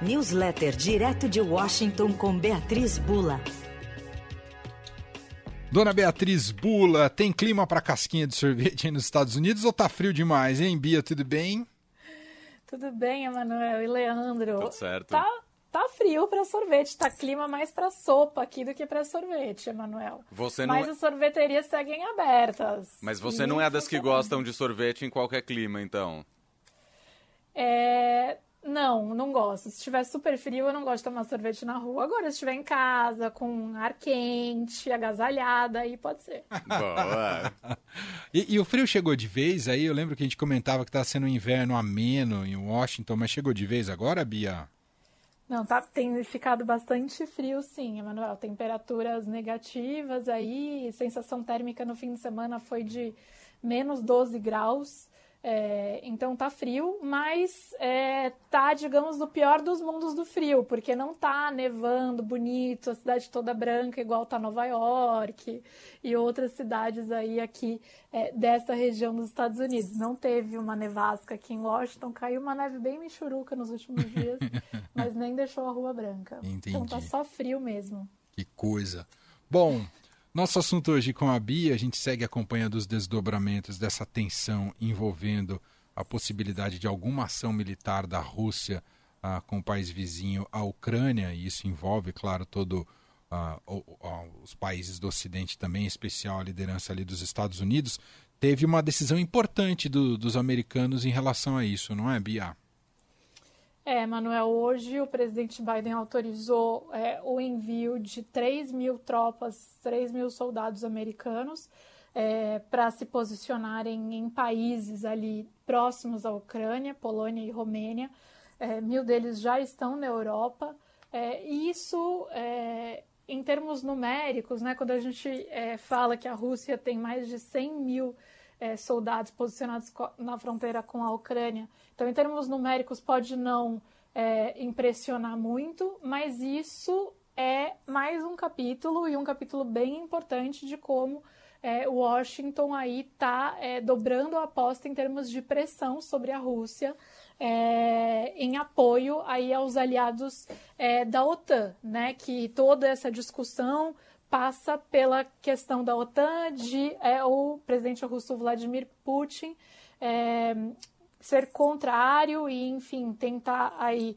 Newsletter direto de Washington com Beatriz Bula. Dona Beatriz Bula, tem clima para casquinha de sorvete aí nos Estados Unidos ou tá frio demais, hein, Bia? Tudo bem? Tudo bem, Emanuel e Leandro. Tudo certo. Tá, tá frio para sorvete, tá clima mais para sopa aqui do que para sorvete, Emanuel. Você não Mas é... as sorveterias seguem abertas. Mas você E não é das que funcionando. gostam de sorvete em qualquer clima, então. É... Não, não gosto. Se estiver super frio, eu não gosto de tomar sorvete na rua. Agora, se estiver em casa, com ar quente, agasalhada, aí pode ser. Boa. E, e o frio chegou de vez aí? Eu lembro que a gente comentava que tá sendo um inverno ameno em Washington, mas chegou de vez agora, Bia? Não, tá, tem ficado bastante frio, sim, Emanuel. Temperaturas negativas aí, sensação térmica no fim de semana foi de menos 12 graus. É, então tá frio, mas é, tá, digamos, no pior dos mundos do frio, porque não tá nevando bonito, a cidade toda branca, igual tá Nova York e outras cidades aí aqui é, desta região dos Estados Unidos. Não teve uma nevasca aqui em Washington, caiu uma neve bem michuruca nos últimos dias, mas nem deixou a rua branca. Entendi. Então tá só frio mesmo. Que coisa. Bom, nosso assunto hoje com a Bia, a gente segue acompanhando os desdobramentos dessa tensão envolvendo a possibilidade de alguma ação militar da Rússia ah, com o país vizinho, a Ucrânia, e isso envolve, claro, todo ah, o- o- os países do Ocidente também, em especial a liderança ali dos Estados Unidos. Teve uma decisão importante do- dos americanos em relação a isso, não é, Bia? É, Manuel, hoje o presidente Biden autorizou é, o envio de 3 mil tropas, 3 mil soldados americanos para se posicionarem em países ali próximos à Ucrânia, Polônia e Romênia. É, mil deles já estão na Europa. É, e isso, é, em termos numéricos, né, quando a gente é, fala que a Rússia tem mais de 100 mil é, soldados posicionados na fronteira com a Ucrânia. Então, em termos numéricos, pode não é, impressionar muito, mas isso é mais um capítulo e um capítulo bem importante de como é, Washington aí está dobrando a aposta em termos de pressão sobre a Rússia é, em apoio aí aos aliados é, da OTAN, né? Que toda essa discussão passa pela questão da OTAN, de é, o presidente russo Vladimir Putin é, ser contrário e, enfim, tentar aí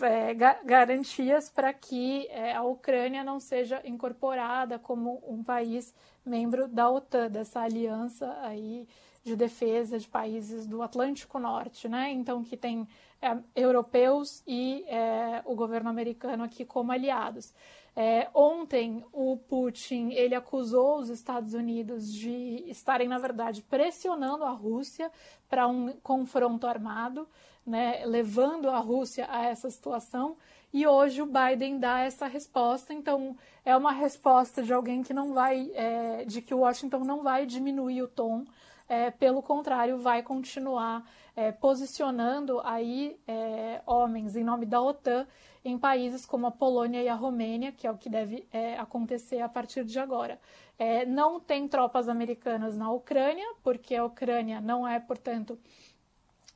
é, ga- garantias para que é, a Ucrânia não seja incorporada como um país membro da OTAN, dessa aliança aí de defesa de países do Atlântico Norte, né? Então que tem é, europeus e é, o governo americano aqui como aliados. É, ontem o Putin ele acusou os Estados Unidos de estarem na verdade pressionando a Rússia para um confronto armado, né? Levando a Rússia a essa situação. E hoje o Biden dá essa resposta, então é uma resposta de alguém que não vai, é, de que Washington não vai diminuir o tom, é, pelo contrário, vai continuar é, posicionando aí é, homens em nome da OTAN em países como a Polônia e a Romênia, que é o que deve é, acontecer a partir de agora. É, não tem tropas americanas na Ucrânia, porque a Ucrânia não é, portanto,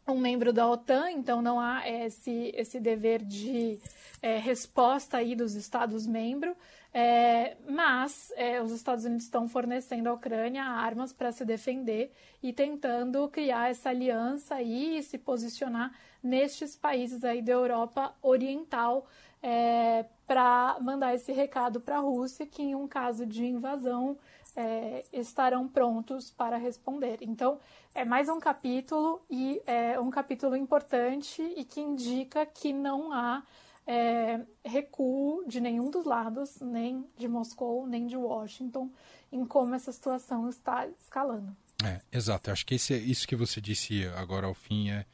um membro da OTAN, então não há esse, esse dever de é, resposta aí dos Estados-membros, é, mas é, os Estados Unidos estão fornecendo à Ucrânia armas para se defender e tentando criar essa aliança aí e se posicionar nestes países aí da Europa Oriental é, para mandar esse recado para a Rússia que em um caso de invasão é, estarão prontos para responder. Então, é mais um capítulo e é um capítulo importante e que indica que não há é, recuo de nenhum dos lados, nem de Moscou, nem de Washington, em como essa situação está escalando. É, exato. Acho que esse, é- isso que você disse agora ao fim é,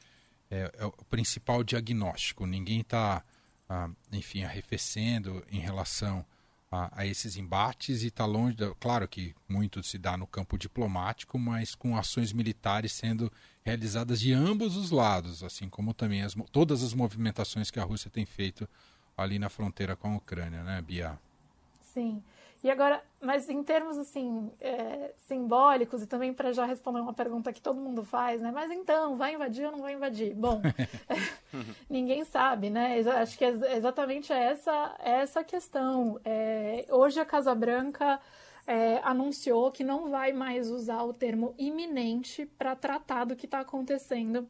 é, é o principal diagnóstico. Ninguém está, ah, enfim, arrefecendo em relação a, a esses embates e está longe. Da, claro que muito se dá no campo diplomático, mas com ações militares sendo realizadas de ambos os lados, assim como também as, todas as movimentações que a Rússia tem feito ali na fronteira com a Ucrânia, né, Bia? Sim. E agora, mas em termos assim é, simbólicos e também para já responder uma pergunta que todo mundo faz, né? Mas então, vai invadir ou não vai invadir? Bom, ninguém sabe, né? Acho que é exatamente essa essa questão. É, hoje a Casa Branca é, anunciou que não vai mais usar o termo iminente para tratar do que está acontecendo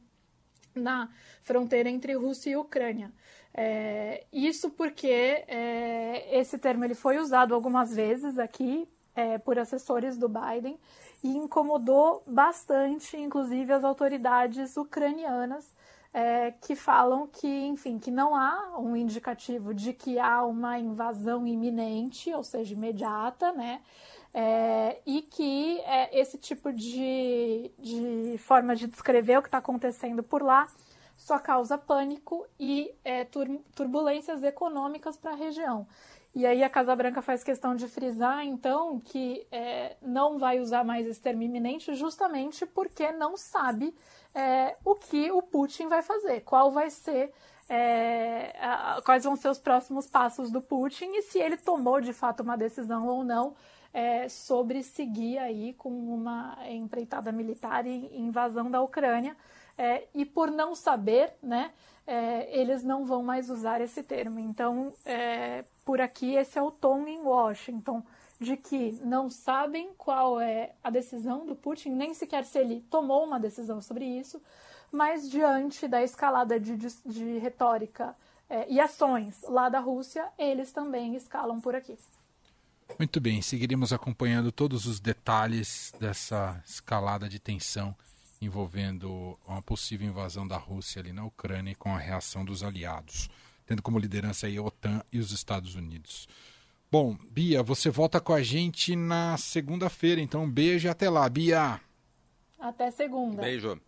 na fronteira entre Rússia e Ucrânia. É, isso porque é, esse termo ele foi usado algumas vezes aqui é, por assessores do Biden e incomodou bastante, inclusive, as autoridades ucranianas é, que falam que, enfim, que não há um indicativo de que há uma invasão iminente, ou seja, imediata, né? É, e que é, esse tipo de, de forma de descrever o que está acontecendo por lá só causa pânico e é, tur turbulências econômicas para a região. E aí a Casa Branca faz questão de frisar, então, que é, não vai usar mais esse termo iminente justamente porque não sabe é, o que o Putin vai fazer, qual vai ser, é, quais vão ser os próximos passos do Putin e se ele tomou de fato uma decisão ou não é, sobre seguir aí com uma empreitada militar e invasão da Ucrânia. É, e por não saber, né, é, eles não vão mais usar esse termo. Então, é, por aqui, esse é o tom em Washington, de que não sabem qual é a decisão do Putin, nem sequer se ele tomou uma decisão sobre isso, mas diante da escalada de, de, de retórica é, e ações lá da Rússia, eles também escalam por aqui. Muito bem, seguiremos acompanhando todos os detalhes dessa escalada de tensão envolvendo uma possível invasão da Rússia ali na Ucrânia e com a reação dos aliados, tendo como liderança aí a OTAN e os Estados Unidos. Bom, Bia, você volta com a gente na segunda-feira, então um beijo e até lá, Bia. Até segunda. Beijo.